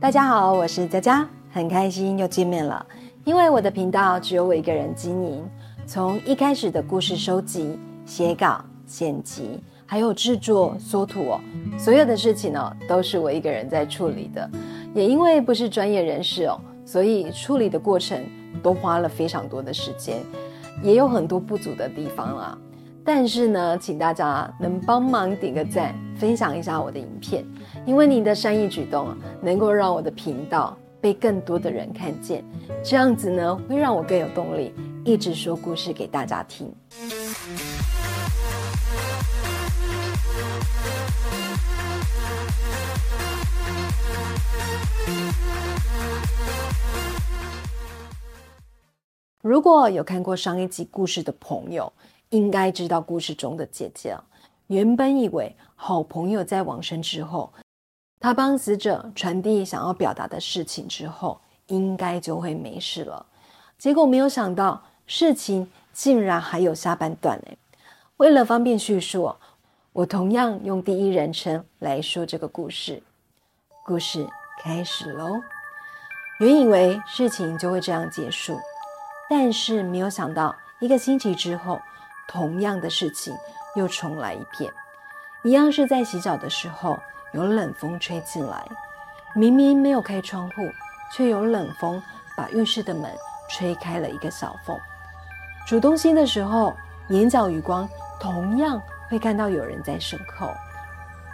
大家好，我是佳佳，很开心又见面了。因为我的频道只有我一个人经营，从一开始的故事收集、写稿、剪辑，还有制作、缩图哦，所有的事情呢都是我一个人在处理的。也因为不是专业人士哦，所以处理的过程都花了非常多的时间，也有很多不足的地方啊。但是呢，请大家能帮忙点个赞，分享一下我的影片，因为你的善意举动，能够让我的频道被更多的人看见，这样子呢，会让我更有动力，一直说故事给大家听。如果有看过上一集故事的朋友，应该知道故事中的姐姐原本以为好朋友在往生之后，他帮死者传递想要表达的事情之后，应该就会没事了。结果没有想到，事情竟然还有下半段呢。为了方便叙述，我同样用第一人称来说这个故事。故事开始喽。原以为事情就会这样结束，但是没有想到，一个星期之后。同样的事情又重来一遍，一样是在洗澡的时候有冷风吹进来，明明没有开窗户，却有冷风把浴室的门吹开了一个小缝。煮东西的时候，眼角余光同样会看到有人在渗扣，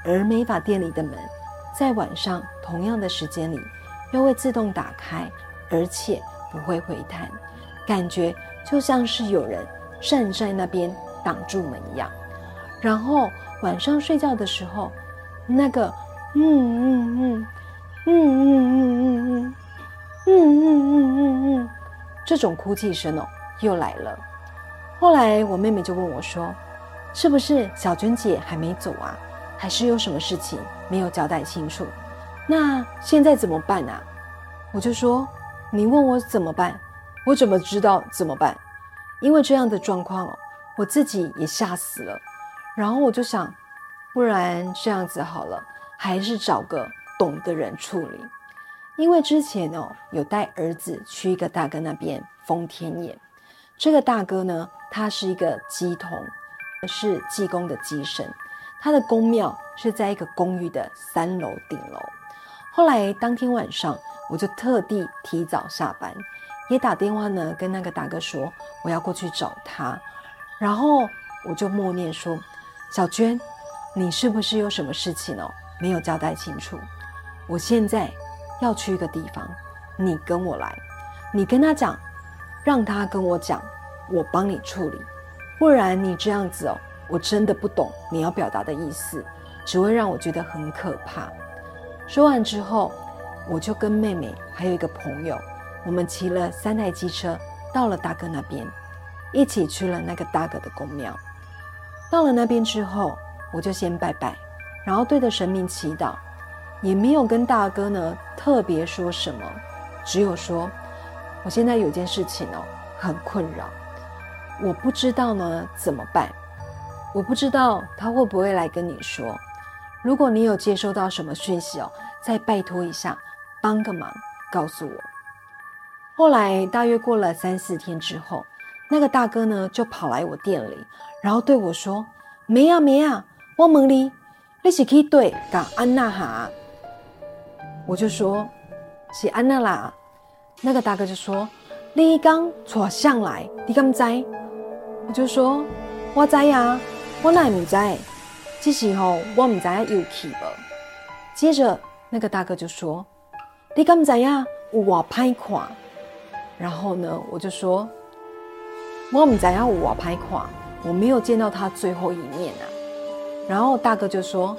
而美发店里的门在晚上同样的时间里又会自动打开，而且不会回弹，感觉就像是有人。站在那边挡住门一样，然后晚上睡觉的时候，那个嗯嗯嗯嗯嗯嗯嗯嗯嗯嗯嗯嗯这种哭泣声哦又来了。后来我妹妹就问我说：“是不是小娟姐还没走啊？还是有什么事情没有交代清楚？那现在怎么办啊？”我就说：“你问我怎么办，我怎么知道怎么办？”因为这样的状况哦，我自己也吓死了。然后我就想，不然这样子好了，还是找个懂的人处理。因为之前哦，有带儿子去一个大哥那边封天眼。这个大哥呢，他是一个鸡童，是济公的鸡神。他的公庙是在一个公寓的三楼顶楼。后来当天晚上，我就特地提早下班。也打电话呢，跟那个大哥说我要过去找他，然后我就默念说：“小娟，你是不是有什么事情哦，没有交代清楚？我现在要去一个地方，你跟我来，你跟他讲，让他跟我讲，我帮你处理，不然你这样子哦，我真的不懂你要表达的意思，只会让我觉得很可怕。”说完之后，我就跟妹妹还有一个朋友。我们骑了三台机车，到了大哥那边，一起去了那个大哥的公庙。到了那边之后，我就先拜拜，然后对着神明祈祷，也没有跟大哥呢特别说什么，只有说我现在有件事情哦，很困扰，我不知道呢怎么办，我不知道他会不会来跟你说。如果你有接收到什么讯息哦，再拜托一下，帮个忙，告诉我。后来大约过了三四天之后，那个大哥呢就跑来我店里，然后对我说：“没啊没啊，我问你，你是去对讲安娜哈？”我就说：“是安娜啦。”那个大哥就说：“你刚坐上来，你敢知？”我就说：“我知呀，我哪唔知？这时候我唔知有去无。”接着那个大哥就说：“你敢知呀？有我歹看。”然后呢，我就说，我们怎样我拍垮，我没有见到他最后一面啊。然后大哥就说，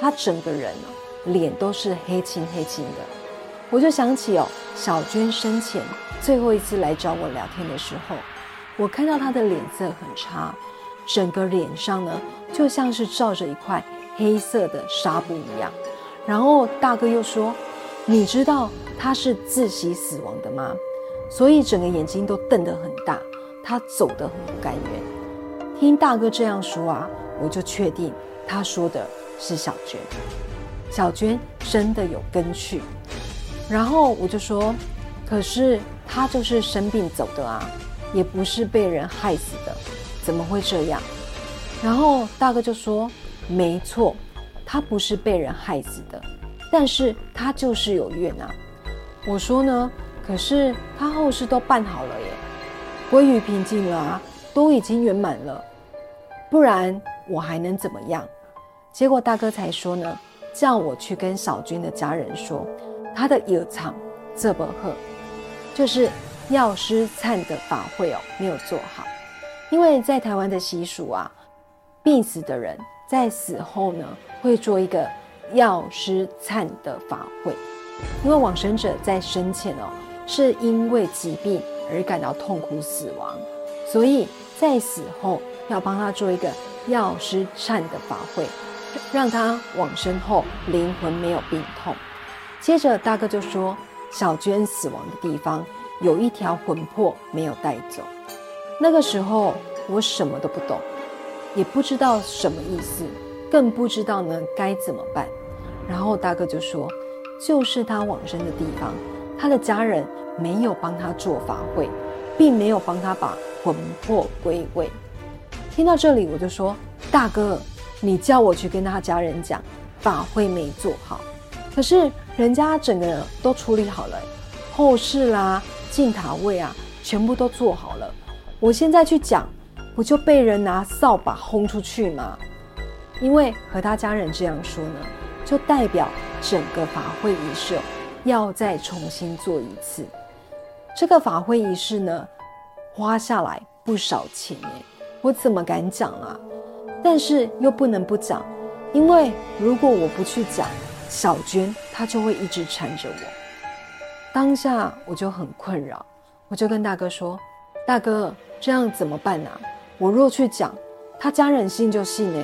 他整个人脸都是黑青黑青的。我就想起哦，小娟生前最后一次来找我聊天的时候，我看到她的脸色很差，整个脸上呢就像是罩着一块黑色的纱布一样。然后大哥又说，你知道他是自习死亡的吗？所以整个眼睛都瞪得很大，他走得很不甘愿。听大哥这样说啊，我就确定他说的是小娟。小娟真的有跟去，然后我就说，可是他就是生病走的啊，也不是被人害死的，怎么会这样？然后大哥就说，没错，他不是被人害死的，但是他就是有怨啊。我说呢，可是他后事都办好了耶，归于平静了啊，都已经圆满了，不然我还能怎么样？结果大哥才说呢，叫我去跟小军的家人说。他的有场这不贺，就是药师忏的法会哦，没有做好。因为在台湾的习俗啊，病死的人在死后呢，会做一个药师忏的法会。因为往生者在生前哦，是因为疾病而感到痛苦死亡，所以在死后要帮他做一个药师忏的法会，让他往生后灵魂没有病痛。接着大哥就说：“小娟死亡的地方有一条魂魄没有带走。”那个时候我什么都不懂，也不知道什么意思，更不知道呢该怎么办。然后大哥就说：“就是他往生的地方，他的家人没有帮他做法会，并没有帮他把魂魄归位。”听到这里，我就说：“大哥，你叫我去跟他家人讲，法会没做好。”可是人家整个都处理好了，后事啦、进塔位啊，全部都做好了。我现在去讲，不就被人拿扫把轰出去吗？因为和他家人这样说呢，就代表整个法会仪式要再重新做一次。这个法会仪式呢，花下来不少钱哎，我怎么敢讲啊？但是又不能不讲，因为如果我不去讲。小娟，她就会一直缠着我。当下我就很困扰，我就跟大哥说：“大哥，这样怎么办呢？我若去讲，他家人信就信哎。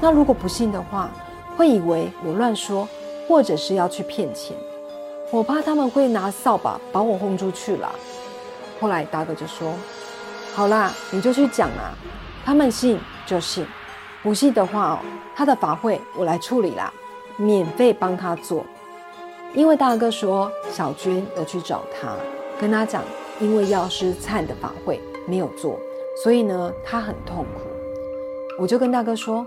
那如果不信的话，会以为我乱说，或者是要去骗钱。我怕他们会拿扫把把我轰出去了。”后来大哥就说：“好啦，你就去讲啊，他们信就信，不信的话哦，他的法会我来处理啦。”免费帮他做，因为大哥说小娟有去找他，跟他讲，因为药师灿的法会没有做，所以呢他很痛苦。我就跟大哥说，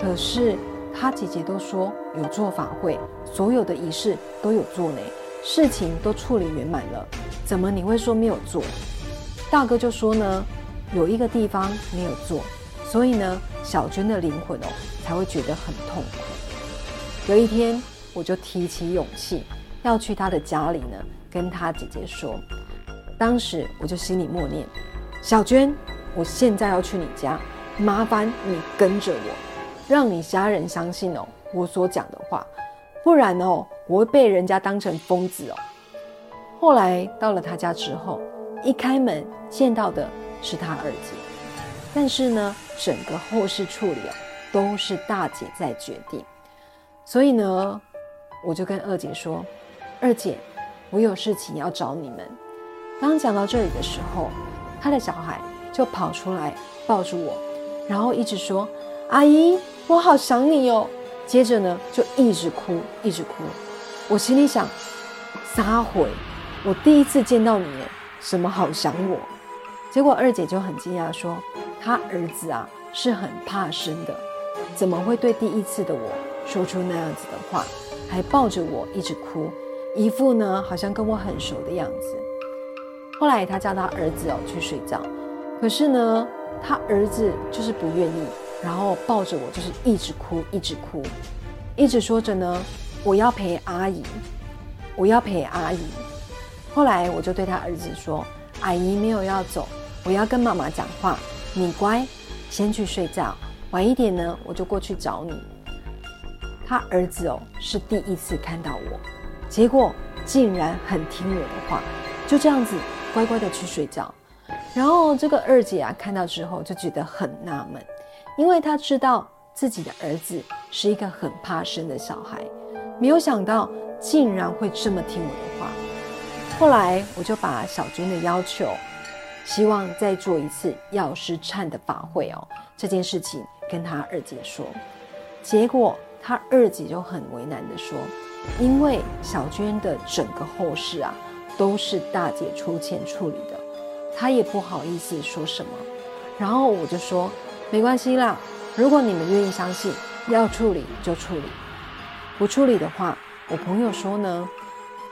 可是他姐姐都说有做法会，所有的仪式都有做呢，事情都处理圆满了，怎么你会说没有做？大哥就说呢，有一个地方没有做，所以呢小娟的灵魂哦才会觉得很痛苦。有一天，我就提起勇气要去他的家里呢，跟他姐姐说。当时我就心里默念：“小娟，我现在要去你家，麻烦你跟着我，让你家人相信哦，我所讲的话，不然哦，我会被人家当成疯子哦。”后来到了他家之后，一开门见到的是他二姐，但是呢，整个后事处理哦，都是大姐在决定。所以呢，我就跟二姐说：“二姐，我有事情要找你们。”刚讲到这里的时候，他的小孩就跑出来抱住我，然后一直说：“阿姨，我好想你哦。”接着呢，就一直哭，一直哭。我心里想：撒回，我第一次见到你，什么好想我？结果二姐就很惊讶说：“他儿子啊，是很怕生的，怎么会对第一次的我？”说出那样子的话，还抱着我一直哭，一副呢好像跟我很熟的样子。后来他叫他儿子哦去睡觉，可是呢他儿子就是不愿意，然后抱着我就是一直哭，一直哭，一直说着呢我要陪阿姨，我要陪阿姨。后来我就对他儿子说：“阿姨没有要走，我要跟妈妈讲话，你乖，先去睡觉，晚一点呢我就过去找你。”他儿子哦是第一次看到我，结果竟然很听我的话，就这样子乖乖的去睡觉。然后这个二姐啊看到之后就觉得很纳闷，因为他知道自己的儿子是一个很怕生的小孩，没有想到竟然会这么听我的话。后来我就把小军的要求，希望再做一次药师忏的法会哦，这件事情跟他二姐说，结果。他二姐就很为难的说：“因为小娟的整个后事啊，都是大姐出钱处理的，她也不好意思说什么。然后我就说，没关系啦，如果你们愿意相信，要处理就处理，不处理的话，我朋友说呢，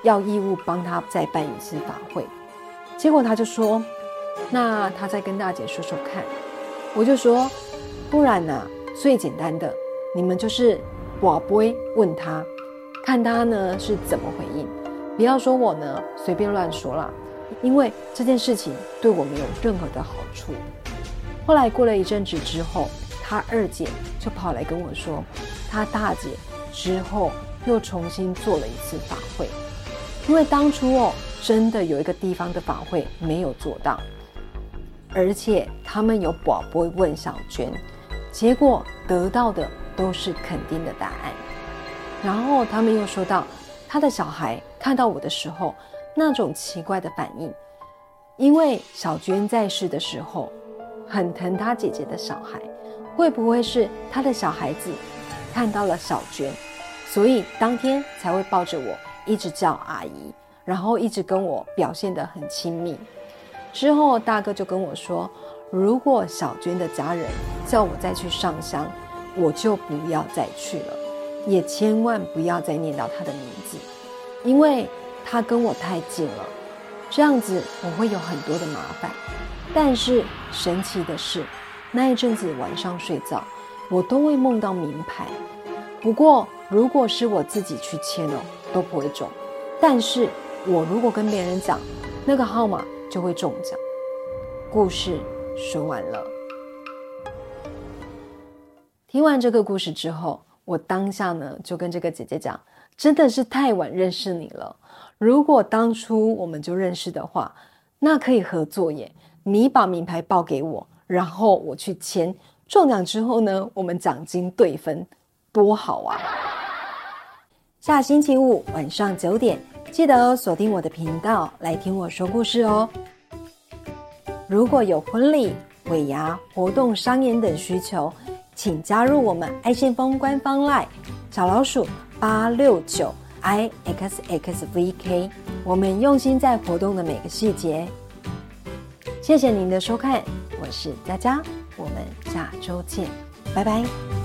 要义务帮他再办一次法会。结果他就说，那他再跟大姐说说看。我就说，不然呢，最简单的，你们就是我不会问他。看他呢是怎么回应，不要说我呢随便乱说啦，因为这件事情对我没有任何的好处。后来过了一阵子之后，他二姐就跑来跟我说，他大姐之后又重新做了一次法会，因为当初哦真的有一个地方的法会没有做到，而且他们有宝贝问小娟，结果得到的都是肯定的答案。然后他们又说到，他的小孩看到我的时候，那种奇怪的反应，因为小娟在世的时候，很疼他姐姐的小孩，会不会是他的小孩子看到了小娟，所以当天才会抱着我一直叫阿姨，然后一直跟我表现得很亲密。之后大哥就跟我说，如果小娟的家人叫我再去上香，我就不要再去了。也千万不要再念到他的名字，因为他跟我太近了，这样子我会有很多的麻烦。但是神奇的是，那一阵子晚上睡觉，我都会梦到名牌。不过如果是我自己去签哦，都不会中。但是我如果跟别人讲，那个号码就会中奖。故事说完了。听完这个故事之后。我当下呢，就跟这个姐姐讲，真的是太晚认识你了。如果当初我们就认识的话，那可以合作耶。你把名牌报给我，然后我去签，中奖之后呢，我们奖金对分，多好啊！下星期五晚上九点，记得锁定我的频道来听我说故事哦。如果有婚礼、尾牙、活动、商演等需求。请加入我们爱信封官方 LINE 小老鼠八六九 i x x v k，我们用心在活动的每个细节。谢谢您的收看，我是佳佳，我们下周见，拜拜。